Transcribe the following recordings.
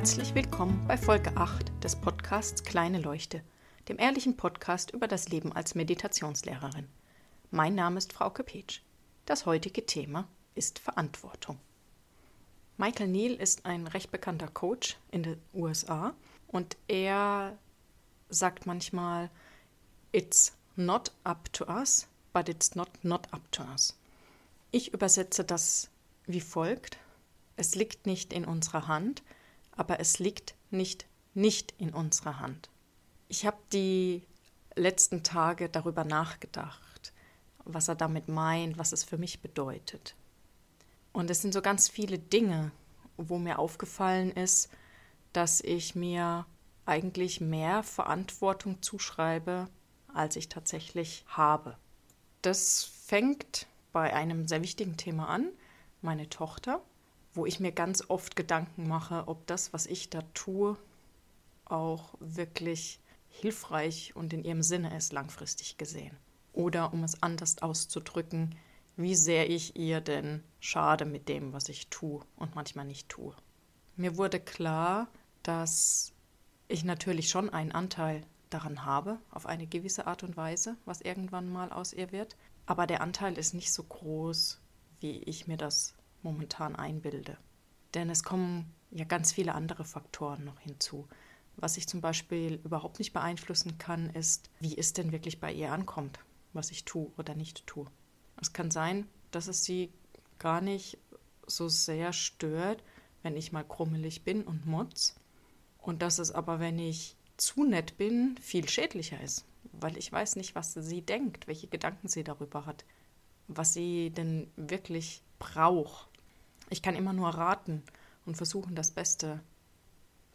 Herzlich willkommen bei Folge 8 des Podcasts Kleine Leuchte, dem ehrlichen Podcast über das Leben als Meditationslehrerin. Mein Name ist Frauke Petsch. Das heutige Thema ist Verantwortung. Michael Neal ist ein recht bekannter Coach in den USA und er sagt manchmal, It's not up to us, but it's not not up to us. Ich übersetze das wie folgt. Es liegt nicht in unserer Hand, aber es liegt nicht nicht in unserer Hand. Ich habe die letzten Tage darüber nachgedacht, was er damit meint, was es für mich bedeutet. Und es sind so ganz viele Dinge, wo mir aufgefallen ist, dass ich mir eigentlich mehr Verantwortung zuschreibe, als ich tatsächlich habe. Das fängt bei einem sehr wichtigen Thema an, meine Tochter, wo ich mir ganz oft Gedanken mache, ob das, was ich da tue, auch wirklich hilfreich und in ihrem Sinne ist, langfristig gesehen. Oder um es anders auszudrücken, wie sehr ich ihr denn schade mit dem, was ich tue und manchmal nicht tue. Mir wurde klar, dass ich natürlich schon einen Anteil daran habe, auf eine gewisse Art und Weise, was irgendwann mal aus ihr wird. Aber der Anteil ist nicht so groß, wie ich mir das momentan einbilde. Denn es kommen ja ganz viele andere Faktoren noch hinzu. Was ich zum Beispiel überhaupt nicht beeinflussen kann, ist, wie es denn wirklich bei ihr ankommt, was ich tue oder nicht tue. Es kann sein, dass es sie gar nicht so sehr stört, wenn ich mal krummelig bin und mutz. Und dass es aber, wenn ich zu nett bin, viel schädlicher ist. Weil ich weiß nicht, was sie denkt, welche Gedanken sie darüber hat, was sie denn wirklich braucht. Ich kann immer nur raten und versuchen, das Beste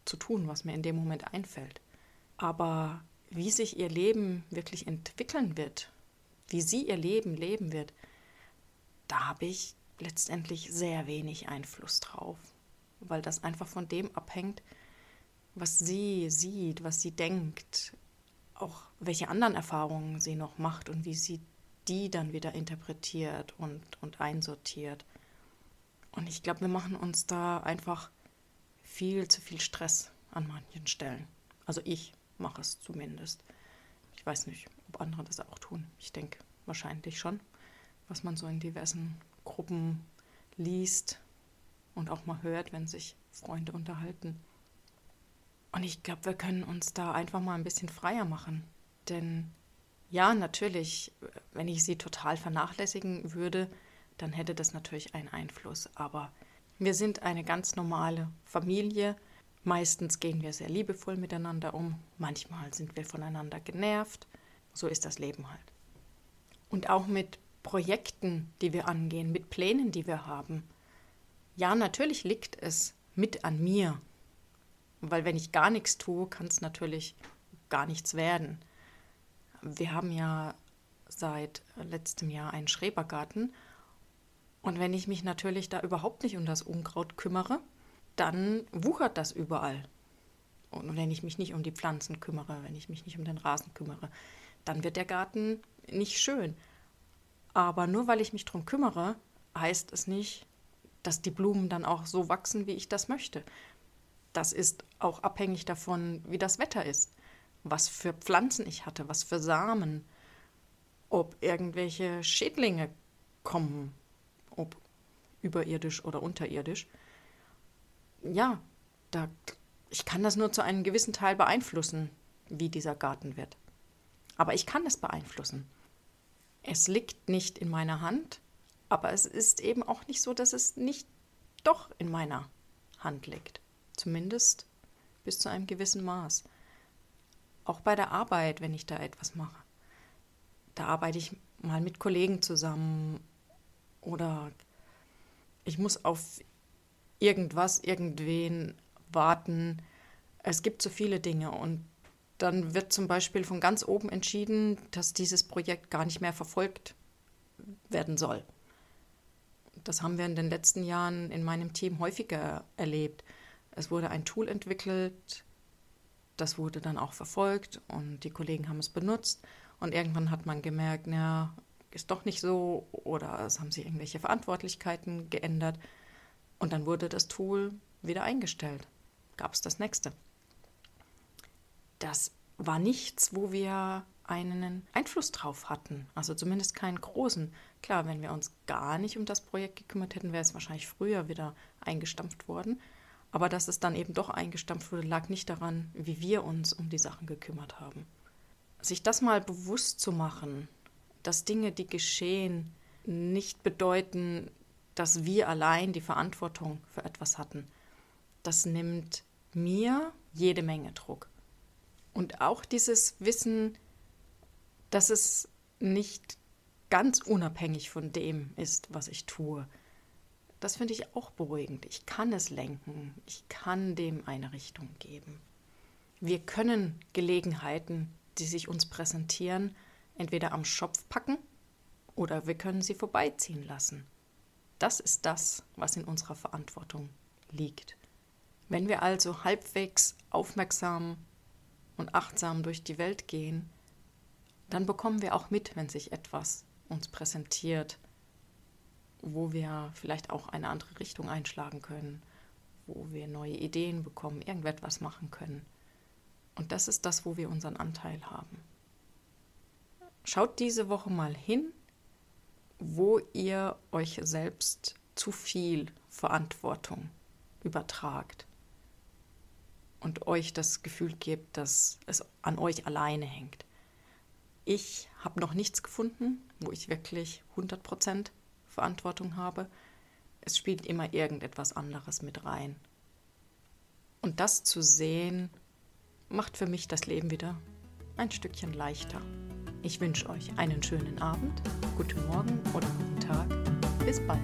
zu tun, was mir in dem Moment einfällt. Aber wie sich ihr Leben wirklich entwickeln wird, wie sie ihr Leben leben wird, da habe ich letztendlich sehr wenig Einfluss drauf, weil das einfach von dem abhängt, was sie sieht, was sie denkt, auch welche anderen Erfahrungen sie noch macht und wie sie die dann wieder interpretiert und, und einsortiert. Und ich glaube, wir machen uns da einfach viel zu viel Stress an manchen Stellen. Also ich mache es zumindest. Ich weiß nicht, ob andere das auch tun. Ich denke wahrscheinlich schon, was man so in diversen Gruppen liest und auch mal hört, wenn sich Freunde unterhalten. Und ich glaube, wir können uns da einfach mal ein bisschen freier machen. Denn ja, natürlich, wenn ich sie total vernachlässigen würde, dann hätte das natürlich einen Einfluss. Aber wir sind eine ganz normale Familie. Meistens gehen wir sehr liebevoll miteinander um. Manchmal sind wir voneinander genervt. So ist das Leben halt. Und auch mit Projekten, die wir angehen, mit Plänen, die wir haben. Ja, natürlich liegt es mit an mir, weil wenn ich gar nichts tue, kann es natürlich gar nichts werden. Wir haben ja seit letztem Jahr einen Schrebergarten. Und wenn ich mich natürlich da überhaupt nicht um das Unkraut kümmere, dann wuchert das überall. Und wenn ich mich nicht um die Pflanzen kümmere, wenn ich mich nicht um den Rasen kümmere, dann wird der Garten nicht schön. Aber nur weil ich mich darum kümmere, heißt es nicht, dass die Blumen dann auch so wachsen, wie ich das möchte. Das ist auch abhängig davon, wie das Wetter ist, was für Pflanzen ich hatte, was für Samen, ob irgendwelche Schädlinge kommen, ob überirdisch oder unterirdisch. Ja, da, ich kann das nur zu einem gewissen Teil beeinflussen, wie dieser Garten wird. Aber ich kann es beeinflussen. Es liegt nicht in meiner Hand, aber es ist eben auch nicht so, dass es nicht doch in meiner Hand liegt. Zumindest bis zu einem gewissen Maß. Auch bei der Arbeit, wenn ich da etwas mache. Da arbeite ich mal mit Kollegen zusammen oder ich muss auf irgendwas, irgendwen warten. Es gibt so viele Dinge und dann wird zum Beispiel von ganz oben entschieden, dass dieses Projekt gar nicht mehr verfolgt werden soll. Das haben wir in den letzten Jahren in meinem Team häufiger erlebt. Es wurde ein Tool entwickelt, das wurde dann auch verfolgt und die Kollegen haben es benutzt. Und irgendwann hat man gemerkt, na, ist doch nicht so oder es haben sich irgendwelche Verantwortlichkeiten geändert. Und dann wurde das Tool wieder eingestellt. gab es das nächste. Das war nichts, wo wir einen Einfluss drauf hatten, also zumindest keinen großen. Klar, wenn wir uns gar nicht um das Projekt gekümmert hätten, wäre es wahrscheinlich früher wieder eingestampft worden. Aber dass es dann eben doch eingestampft wurde, lag nicht daran, wie wir uns um die Sachen gekümmert haben. Sich das mal bewusst zu machen, dass Dinge, die geschehen, nicht bedeuten, dass wir allein die Verantwortung für etwas hatten. Das nimmt mir jede Menge Druck. Und auch dieses Wissen, dass es nicht ganz unabhängig von dem ist, was ich tue. Das finde ich auch beruhigend. Ich kann es lenken. Ich kann dem eine Richtung geben. Wir können Gelegenheiten, die sich uns präsentieren, entweder am Schopf packen oder wir können sie vorbeiziehen lassen. Das ist das, was in unserer Verantwortung liegt. Wenn wir also halbwegs aufmerksam und achtsam durch die Welt gehen, dann bekommen wir auch mit, wenn sich etwas uns präsentiert, wo wir vielleicht auch eine andere Richtung einschlagen können, wo wir neue Ideen bekommen, irgendetwas machen können. Und das ist das, wo wir unseren Anteil haben. Schaut diese Woche mal hin, wo ihr euch selbst zu viel Verantwortung übertragt und euch das Gefühl gebt, dass es an euch alleine hängt. Ich habe noch nichts gefunden, wo ich wirklich 100% Verantwortung habe. Es spielt immer irgendetwas anderes mit rein. Und das zu sehen, macht für mich das Leben wieder ein Stückchen leichter. Ich wünsche euch einen schönen Abend, guten Morgen oder guten Tag. Bis bald.